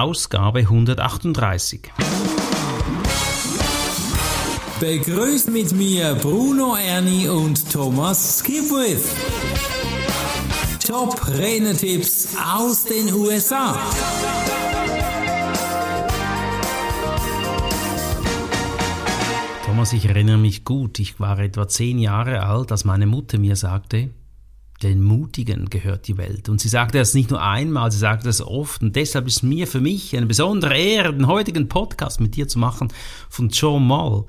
Ausgabe 138. Begrüßt mit mir Bruno Erni und Thomas Skipwith. Top Renetipps aus den USA. Thomas, ich erinnere mich gut, ich war etwa zehn Jahre alt, als meine Mutter mir sagte, den Mutigen gehört die Welt. Und sie sagte das nicht nur einmal, sie sagte das oft. Und deshalb ist mir für mich eine besondere Ehre, den heutigen Podcast mit dir zu machen von Joe Moll.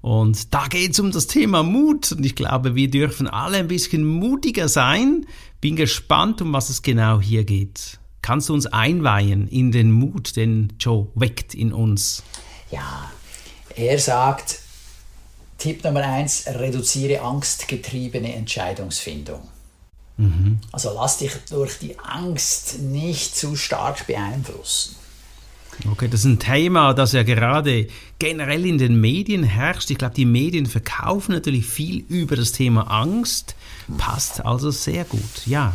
Und da geht es um das Thema Mut. Und ich glaube, wir dürfen alle ein bisschen mutiger sein. Bin gespannt, um was es genau hier geht. Kannst du uns einweihen in den Mut, den Joe weckt in uns? Ja, er sagt, Tipp Nummer eins, reduziere angstgetriebene Entscheidungsfindung. Mhm. Also lass dich durch die Angst nicht zu stark beeinflussen. Okay, das ist ein Thema, das ja gerade generell in den Medien herrscht. Ich glaube, die Medien verkaufen natürlich viel über das Thema Angst. Passt also sehr gut, ja.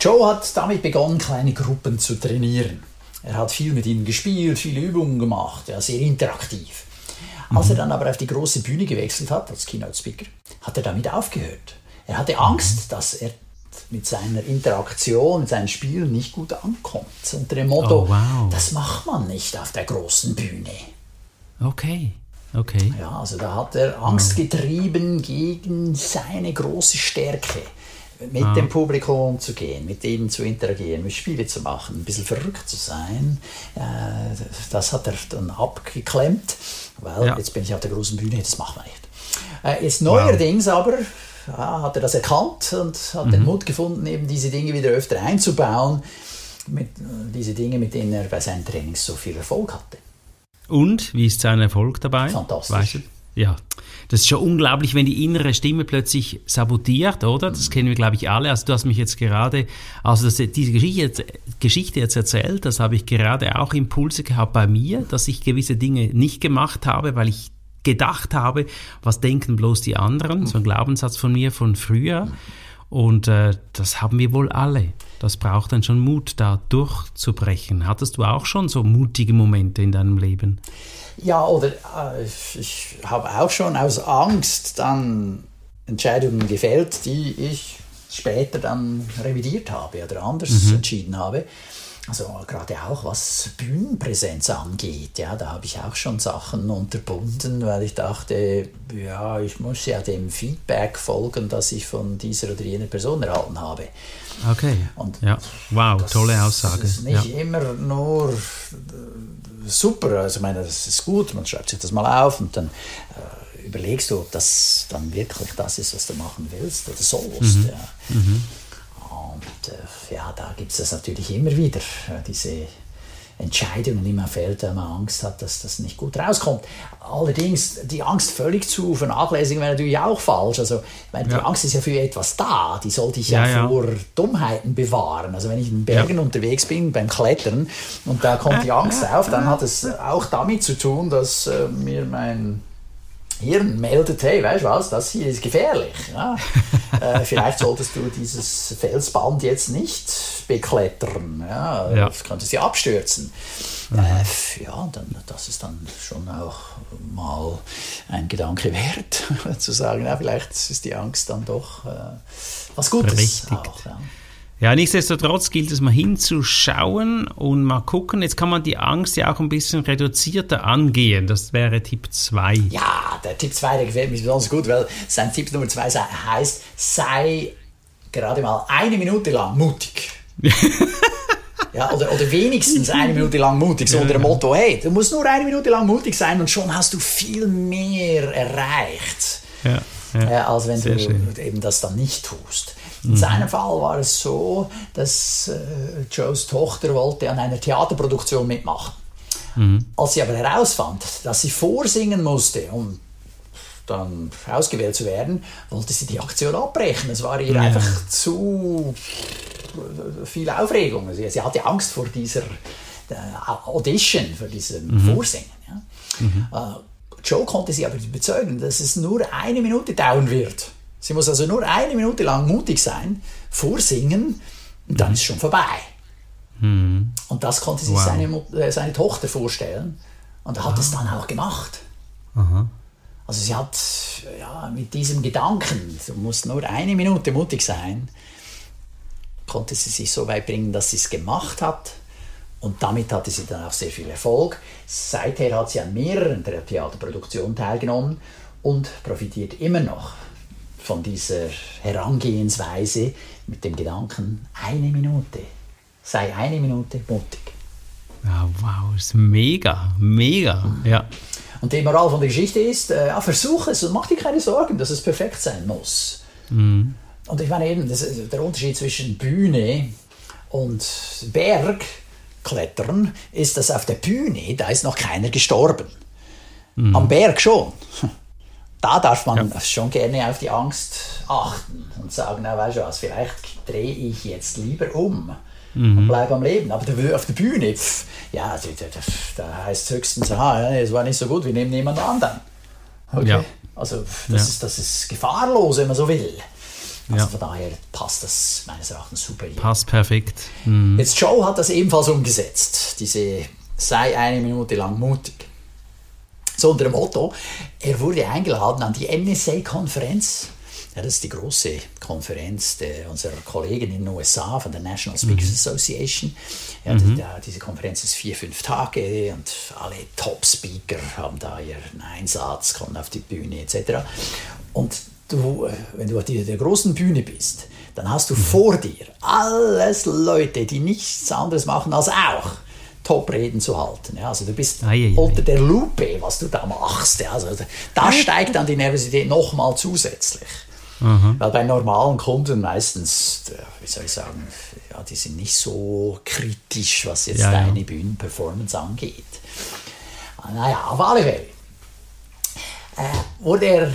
Joe hat damit begonnen, kleine Gruppen zu trainieren. Er hat viel mit ihnen gespielt, viele Übungen gemacht, ja, sehr interaktiv. Als er mhm. dann aber auf die große Bühne gewechselt hat, als Keynote-Speaker, hat er damit aufgehört. Er hatte Angst, dass er mit seiner Interaktion, mit seinen Spielen nicht gut ankommt. Unter dem Motto, oh, wow. das macht man nicht auf der großen Bühne. Okay. Okay. Ja, also da hat er Angst getrieben gegen seine große Stärke, mit ah. dem Publikum zu gehen, mit ihnen zu interagieren, mit Spiele zu machen, ein bisschen verrückt zu sein. Äh, das hat er dann abgeklemmt, weil ja. jetzt bin ich auf der großen Bühne, das macht man nicht. Äh, jetzt neuerdings wow. aber hat er das erkannt und hat mhm. den Mut gefunden, eben diese Dinge wieder öfter einzubauen. Mit, äh, diese Dinge, mit denen er bei seinen Trainings so viel Erfolg hatte. Und wie ist sein Erfolg dabei? Fantastisch. Weißt du? Ja, das ist schon unglaublich, wenn die innere Stimme plötzlich sabotiert, oder? Das kennen wir, glaube ich, alle. Also du hast mich jetzt gerade, also das, diese Geschichte, Geschichte jetzt erzählt, das habe ich gerade auch Impulse gehabt bei mir, dass ich gewisse Dinge nicht gemacht habe, weil ich gedacht habe, was denken bloß die anderen, so ein Glaubenssatz von mir von früher. Und äh, das haben wir wohl alle. Das braucht dann schon Mut, da durchzubrechen. Hattest du auch schon so mutige Momente in deinem Leben? Ja, oder äh, ich habe auch schon aus Angst dann Entscheidungen gefällt, die ich später dann revidiert habe oder anders mhm. entschieden habe. Also gerade auch was Bühnenpräsenz angeht, ja, da habe ich auch schon Sachen unterbunden, weil ich dachte, ja, ich muss ja dem Feedback folgen, das ich von dieser oder jener Person erhalten habe. Okay. Und ja, wow, tolle Aussage. Das ist nicht ja. immer nur super, also ich meine, das ist gut, man schreibt sich das mal auf und dann äh, überlegst du, ob das dann wirklich das ist, was du machen willst oder sollst. Mhm. Ja. Mhm. Und äh, ja, da gibt es das natürlich immer wieder, äh, diese Entscheidungen, die man fällt, wenn man Angst hat, dass das nicht gut rauskommt. Allerdings, die Angst völlig zu vernachlässigen wäre natürlich auch falsch. Also, ich meine, ja. die Angst ist ja für etwas da, die sollte ich ja, ja vor ja. Dummheiten bewahren. Also, wenn ich in Bergen unterwegs bin beim Klettern und da kommt die Angst auf, dann hat es auch damit zu tun, dass äh, mir mein Hirn meldet, hey, weißt du was, das hier ist gefährlich. Ja? äh, vielleicht solltest du dieses Felsband jetzt nicht beklettern. Ja? ja. Das könnte sie abstürzen. Mhm. Äh, ja, dann, das ist dann schon auch mal ein Gedanke wert, zu sagen, ja, vielleicht ist die Angst dann doch äh, was Gutes. Berechtigt. Auch, ja. Ja, nichtsdestotrotz gilt es mal hinzuschauen und mal gucken. Jetzt kann man die Angst ja auch ein bisschen reduzierter angehen. Das wäre Tipp 2. Ja, der Tipp 2, der gefällt mir besonders gut, weil sein Tipp Nummer 2 heißt, sei gerade mal eine Minute lang mutig. ja, oder, oder wenigstens eine Minute lang mutig, so unter dem Motto, hey, du musst nur eine Minute lang mutig sein und schon hast du viel mehr erreicht, ja, ja, als wenn du schön. eben das dann nicht tust. In seinem Fall war es so, dass äh, Joes Tochter wollte an einer Theaterproduktion mitmachen. Mhm. Als sie aber herausfand, dass sie vorsingen musste, um dann ausgewählt zu werden, wollte sie die Aktion abbrechen. Es war ihr ja. einfach zu viel Aufregung. Sie, sie hatte Angst vor dieser äh, Audition, vor diesem mhm. Vorsingen. Ja. Mhm. Äh, Joe konnte sie aber überzeugen, dass es nur eine Minute dauern wird Sie muss also nur eine Minute lang mutig sein, vorsingen und dann mhm. ist es schon vorbei. Und das konnte sich wow. seine, äh, seine Tochter vorstellen und hat es dann auch gemacht. Aha. Also sie hat ja, mit diesem Gedanken, du musst nur eine Minute mutig sein, konnte sie sich so weit bringen, dass sie es gemacht hat. Und damit hatte sie dann auch sehr viel Erfolg. Seither hat sie an mehreren Theaterproduktionen teilgenommen und profitiert immer noch von dieser Herangehensweise mit dem Gedanken, eine Minute, sei eine Minute mutig. Ja, wow, ist mega, mega, ja. Und die Moral von der Geschichte ist, äh, ja, versuch es und mach dir keine Sorgen, dass es perfekt sein muss. Mhm. Und ich meine eben, das, der Unterschied zwischen Bühne und Bergklettern ist, dass auf der Bühne, da ist noch keiner gestorben. Mhm. Am Berg schon. Da darf man ja. schon gerne auf die Angst achten und sagen, na weißt du was, vielleicht drehe ich jetzt lieber um mhm. und bleibe am Leben. Aber auf der Bühne, pff, ja, da heißt es höchstens, aha, es war nicht so gut, wir nehmen jemand anderen. Okay? Ja. Also das, ja. ist, das ist gefahrlos, wenn man so will. Also von daher passt das meines Erachtens super hier. Passt perfekt. Mhm. Jetzt Joe hat das ebenfalls umgesetzt, diese sei eine Minute lang mutig. So unter dem Motto, er wurde eingeladen an die NSA-Konferenz ja, das ist die große Konferenz der, unserer Kollegen in den USA von der National Speakers mhm. Association. Ja, mhm. die, diese Konferenz ist vier, fünf Tage und alle Top-Speaker haben da ihren Einsatz, kommen auf die Bühne etc. Und du, äh, wenn du auf der großen Bühne bist, dann hast du mhm. vor dir alles Leute, die nichts anderes machen als auch Top-Reden zu halten. Ja, also du bist ei, ei, unter der Lupe, was du da machst. Ja, also da steigt dann die Nervosität nochmal zusätzlich. Mhm. Weil bei normalen Kunden meistens, äh, wie soll ich sagen, ja, die sind nicht so kritisch, was jetzt ja, deine ja. Bühnenperformance angeht. Ah, naja, auf alle Fälle äh, wurde er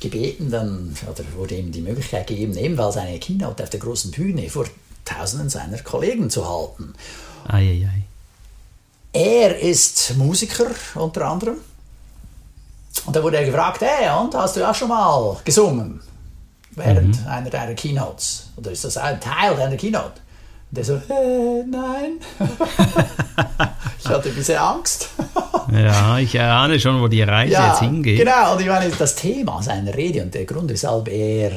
gebeten, dann, oder wurde ihm die Möglichkeit gegeben, ebenfalls eine Keynote auf der großen Bühne vor Tausenden seiner Kollegen zu halten. Ei, ei, ei. Er ist Musiker unter anderem. Und da wurde er gefragt, hey, und hast du auch schon mal gesungen? während mhm. einer deiner Keynotes? Oder ist das ein Teil deiner Keynote? Und der so, äh, nein. ich hatte ein bisschen Angst. ja, ich ahne schon, wo die Reise ja, jetzt hingeht. Genau, und ich meine, das Thema seiner Rede und der Grund, weshalb er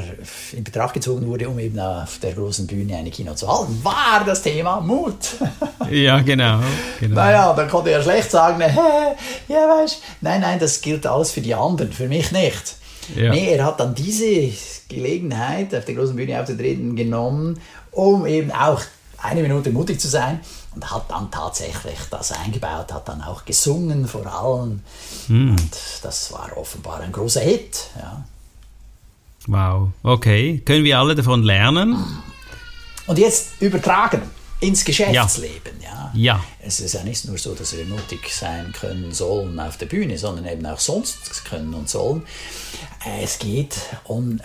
in Betracht gezogen wurde, um eben auf der großen Bühne eine Keynote zu halten, war das Thema Mut. ja, genau, genau. Naja, dann konnte er schlecht sagen, hey, ja, weißt nein, nein, das gilt alles für die anderen, für mich nicht. Ja. Nee, er hat dann diese Gelegenheit, auf der großen Bühne aufzutreten, genommen, um eben auch eine Minute mutig zu sein und hat dann tatsächlich das eingebaut, hat dann auch gesungen vor allen. Hm. Und das war offenbar ein großer Hit. Ja. Wow, okay. Können wir alle davon lernen? Und jetzt übertragen ins Geschäftsleben. Ja. ja. Es ist ja nicht nur so, dass wir mutig sein können sollen auf der Bühne, sondern eben auch sonst können und sollen. Es geht um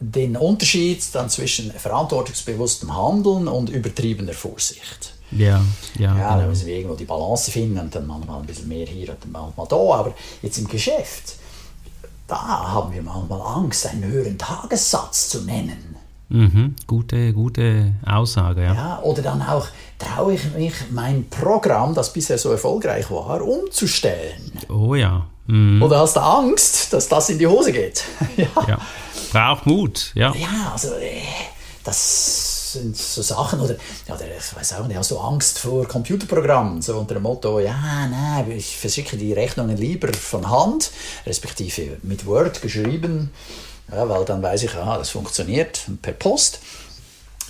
den Unterschied dann zwischen verantwortungsbewusstem Handeln und übertriebener Vorsicht. Ja, ja. Ja, da müssen wir irgendwo die Balance finden und dann manchmal ein bisschen mehr hier und manchmal da. Aber jetzt im Geschäft, da haben wir manchmal Angst, einen höheren Tagessatz zu nennen. Mhm, gute, gute Aussage, ja. ja. Oder dann auch, traue ich mich, mein Programm, das bisher so erfolgreich war, umzustellen. Oh ja. Mhm. Oder hast du Angst, dass das in die Hose geht? ja. ja. Braucht Mut, ja. Ja, also äh, das sind so Sachen, oder, oder ich weiß auch nicht, hast du Angst vor Computerprogrammen, so unter dem Motto, ja, nein, ich verschicke die Rechnungen lieber von Hand, respektive mit Word geschrieben, ja, weil dann weiß ich, aha, das funktioniert per Post.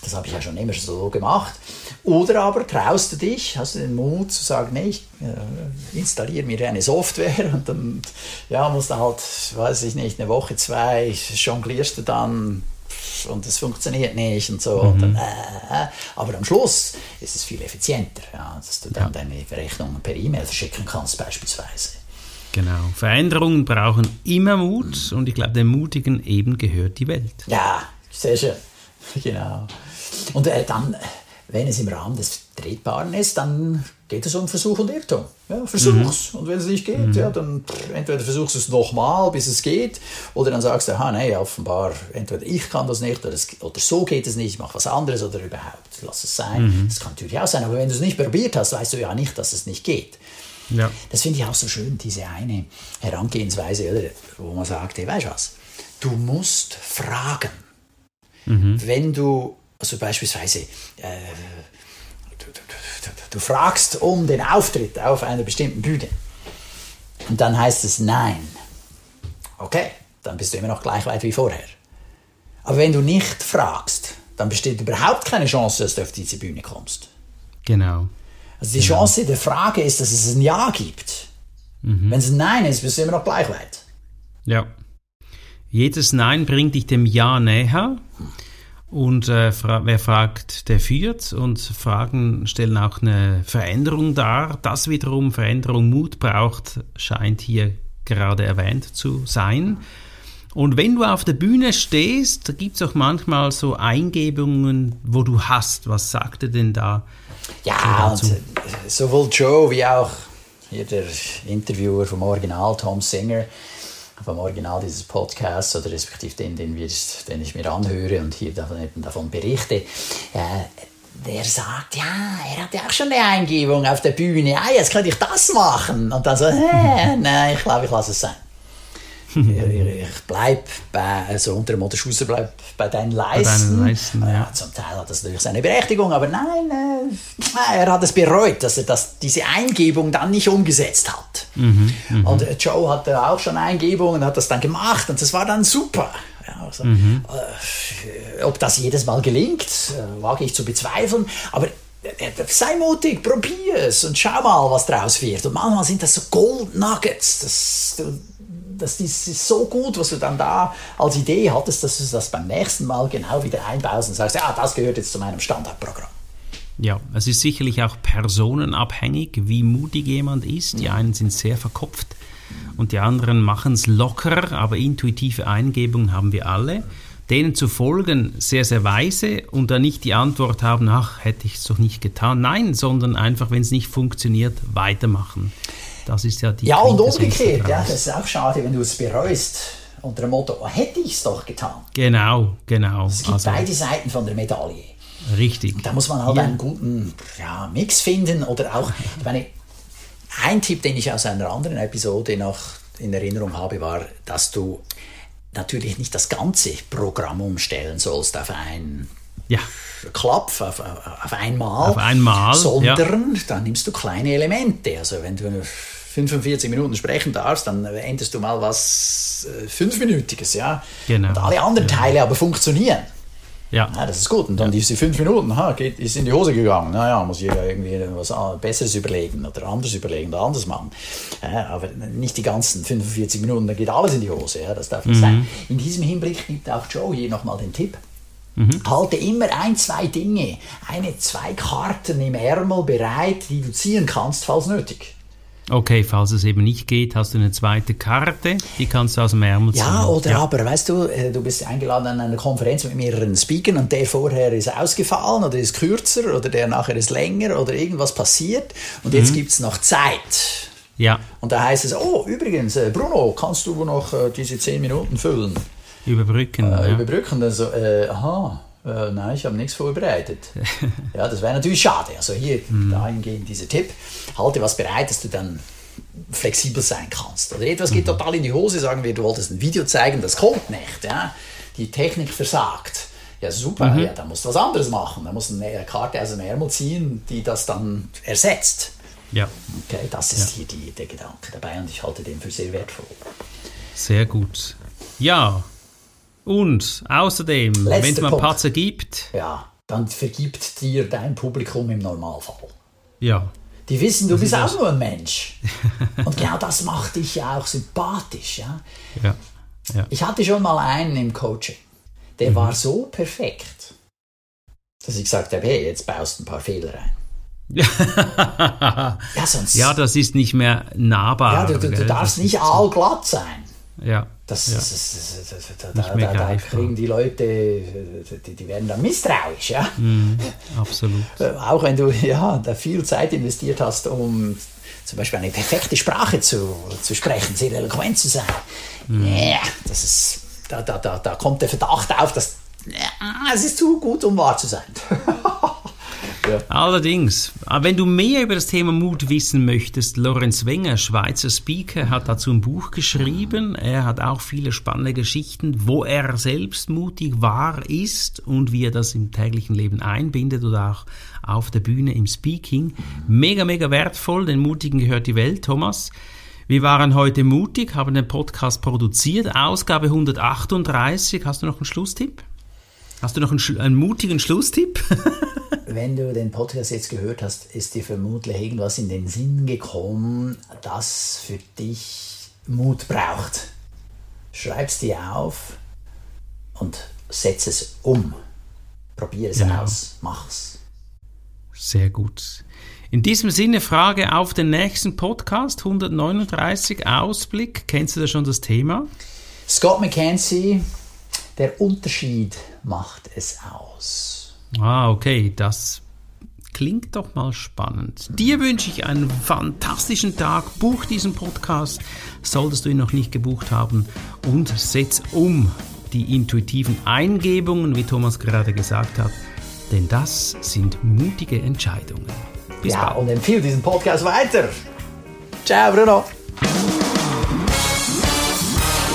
Das habe ich ja schon immer so gemacht. Oder aber traust du dich, hast du den Mut zu sagen, nee, ich äh, installiere mir eine Software und dann ja, musst du halt, weiß ich nicht, eine Woche, zwei, jonglierst du dann und es funktioniert nicht und so. Mhm. Und dann, äh, aber am Schluss ist es viel effizienter, ja, dass du dann ja. deine Berechnungen per E-Mail verschicken kannst beispielsweise. Genau. Veränderungen brauchen immer Mut und ich glaube, dem Mutigen eben gehört die Welt. Ja, sehr schön. Genau. Und äh, dann, wenn es im Rahmen des tretbar ist, dann geht es um Versuch und Irrtum. Ja, versuch's. Mhm. Und wenn es nicht geht, mhm. ja, dann entweder versuchst du es nochmal, bis es geht, oder dann sagst du, aha, nee, offenbar, entweder ich kann das nicht, oder, es, oder so geht es nicht, ich mache was anderes, oder überhaupt, lass es sein. Mhm. Das kann natürlich auch sein, aber wenn du es nicht probiert hast, weißt du ja nicht, dass es nicht geht. Ja. Das finde ich auch so schön, diese eine Herangehensweise, oder, wo man sagt, hey, weißt du was, du musst fragen. Mhm. Wenn du, also beispielsweise, äh, Du fragst um den Auftritt auf einer bestimmten Bühne. Und dann heißt es Nein. Okay, dann bist du immer noch gleich weit wie vorher. Aber wenn du nicht fragst, dann besteht überhaupt keine Chance, dass du auf diese Bühne kommst. Genau. Also die genau. Chance der Frage ist, dass es ein Ja gibt. Mhm. Wenn es ein Nein ist, bist du immer noch gleich weit. Ja. Jedes Nein bringt dich dem Ja näher. Und äh, fra wer fragt, der führt. Und Fragen stellen auch eine Veränderung dar. Das wiederum Veränderung Mut braucht, scheint hier gerade erwähnt zu sein. Und wenn du auf der Bühne stehst, da gibt es auch manchmal so Eingebungen, wo du hast. Was sagt er denn da? Ja, und äh, sowohl Joe wie auch hier der Interviewer vom Original, Tom Singer, vom Original dieses Podcasts oder respektive den, den, wir, den ich mir anhöre und hier davon, davon berichte, äh, der sagt, ja, er hat ja auch schon eine Eingebung auf der Bühne, ah, jetzt könnte ich das machen. Und dann so, äh, nein, ich glaube, ich lasse es sein ich bleibe bei, also unter dem Motto Schuster bleib bei deinen Leisten. Bei Leisten ja. ja. zum Teil hat das natürlich seine Berechtigung, aber nein, äh, er hat es bereut, dass er das, diese Eingebung dann nicht umgesetzt hat. Mhm, mh. Und äh, Joe hatte auch schon Eingebungen, hat das dann gemacht und das war dann super. Ja, also, mhm. äh, ob das jedes Mal gelingt, äh, wage ich zu bezweifeln, aber äh, sei mutig, probier es und schau mal, was draus wird. Und manchmal sind das so Gold Nuggets. Das, du, das ist so gut, was du dann da als Idee hattest, dass du das beim nächsten Mal genau wieder einbaust und sagst, ja, das gehört jetzt zu meinem Standardprogramm. Ja, es ist sicherlich auch personenabhängig, wie mutig jemand ist. Die einen sind sehr verkopft und die anderen machen es locker, aber intuitive Eingebungen haben wir alle. Denen zu folgen, sehr, sehr weise und dann nicht die Antwort haben, ach, hätte ich es doch nicht getan. Nein, sondern einfach, wenn es nicht funktioniert, weitermachen. Das ist ja die Ja, und umgekehrt, ja, das ist auch schade, wenn du es bereust. Unter dem Motto, oh, hätte ich es doch getan. Genau, genau. Es gibt also, beide Seiten von der Medaille. Richtig. da muss man halt ja. einen guten ja, Mix finden oder auch, ich meine, ein Tipp, den ich aus einer anderen Episode noch in Erinnerung habe, war, dass du natürlich nicht das ganze Programm umstellen sollst auf ein ja. Klapf auf, auf einmal. Auf einmal. Sondern ja. dann nimmst du kleine Elemente. Also wenn du 45 Minuten sprechen darfst, dann änderst du mal was äh, Fünfminütiges, ja. Genau. Und alle anderen ja. Teile aber funktionieren. Ja. ja. Das ist gut. Und dann ja. diese fünf Minuten, ha, geht, ist in die Hose gegangen. Naja, muss ich irgendwie was Besseres überlegen oder anders überlegen oder anders machen. Ja, aber nicht die ganzen 45 Minuten, dann geht alles in die Hose. Ja, das darf nicht mhm. sein. In diesem Hinblick gibt auch Joe hier nochmal den Tipp. Mhm. Halte immer ein, zwei Dinge, eine, zwei Karten im Ärmel bereit, die du ziehen kannst, falls nötig. Okay, falls es eben nicht geht, hast du eine zweite Karte, die kannst du aus dem Ärmel ziehen. Ja, oder ja. aber, weißt du, äh, du bist eingeladen an einer Konferenz mit mehreren Speakern und der vorher ist ausgefallen oder ist kürzer oder der nachher ist länger oder irgendwas passiert und jetzt mhm. gibt es noch Zeit. Ja. Und da heißt es, oh, übrigens, äh, Bruno, kannst du noch äh, diese zehn Minuten füllen? Überbrücken. Äh, ja. Überbrücken, dann so, äh, aha, äh, nein, ich habe nichts vorbereitet. ja, das wäre natürlich schade. Also hier mm. dahingehend dieser Tipp, halte was bereit, dass du dann flexibel sein kannst. Oder etwas geht mhm. total in die Hose, sagen wir, du wolltest ein Video zeigen, das kommt nicht. Ja? Die Technik versagt. Ja, super, mhm. ja, dann musst du was anderes machen. Dann musst du eine Karte aus dem Ärmel ziehen, die das dann ersetzt. Ja. Okay, das ist ja. hier die, der Gedanke dabei und ich halte den für sehr wertvoll. Sehr gut. Ja, und außerdem, wenn es mal. Patzer gibt. Ja, dann vergibt dir dein Publikum im Normalfall. Ja. Die wissen, du bist auch nur ein Mensch. Und genau das macht dich ja auch sympathisch. Ja? Ja. ja. Ich hatte schon mal einen im Coaching, der mhm. war so perfekt, dass ich gesagt habe, hey, jetzt baust du ein paar Fehler ein. ja, sonst, ja, das ist nicht mehr nahbar. Ja, du, du, du darfst nicht allglatt sein. Ja. Das, Ja. das, das, das, da, da, da kriegen die Leute, die, die werden dann misstrauisch. Ja? Mhm, absolut. Äh, Auch wenn du ja, da viel Zeit investiert hast, um zum Beispiel eine perfekte Sprache zu, zu sprechen, sehr eloquent zu sein. Ja, das ist, da, da, da, da kommt der Verdacht auf, dass ja, es ist zu gut, um wahr zu sein. Allerdings, aber wenn du mehr über das Thema Mut wissen möchtest, Lorenz Wenger, Schweizer Speaker, hat dazu ein Buch geschrieben. Er hat auch viele spannende Geschichten, wo er selbst mutig war, ist und wie er das im täglichen Leben einbindet oder auch auf der Bühne im Speaking. Mega, mega wertvoll, den Mutigen gehört die Welt, Thomas. Wir waren heute mutig, haben den Podcast produziert, Ausgabe 138. Hast du noch einen Schlusstipp? Hast du noch einen, einen mutigen Schlusstipp? Wenn du den Podcast jetzt gehört hast, ist dir vermutlich irgendwas in den Sinn gekommen, das für dich Mut braucht. Schreib's dir auf und setz es um. Probier es Genau. aus, mach's. Sehr gut. In diesem Sinne Frage auf den nächsten Podcast 139 Ausblick. Kennst du da schon das Thema? Scott McKenzie, der Unterschied macht es aus. Ah, okay, das klingt doch mal spannend. Dir wünsche ich einen fantastischen Tag. Buch diesen Podcast, solltest du ihn noch nicht gebucht haben, und setz um die intuitiven Eingebungen, wie Thomas gerade gesagt hat, denn das sind mutige Entscheidungen. Bis ja, bald. und empfehle diesen Podcast weiter. Ciao, Bruno.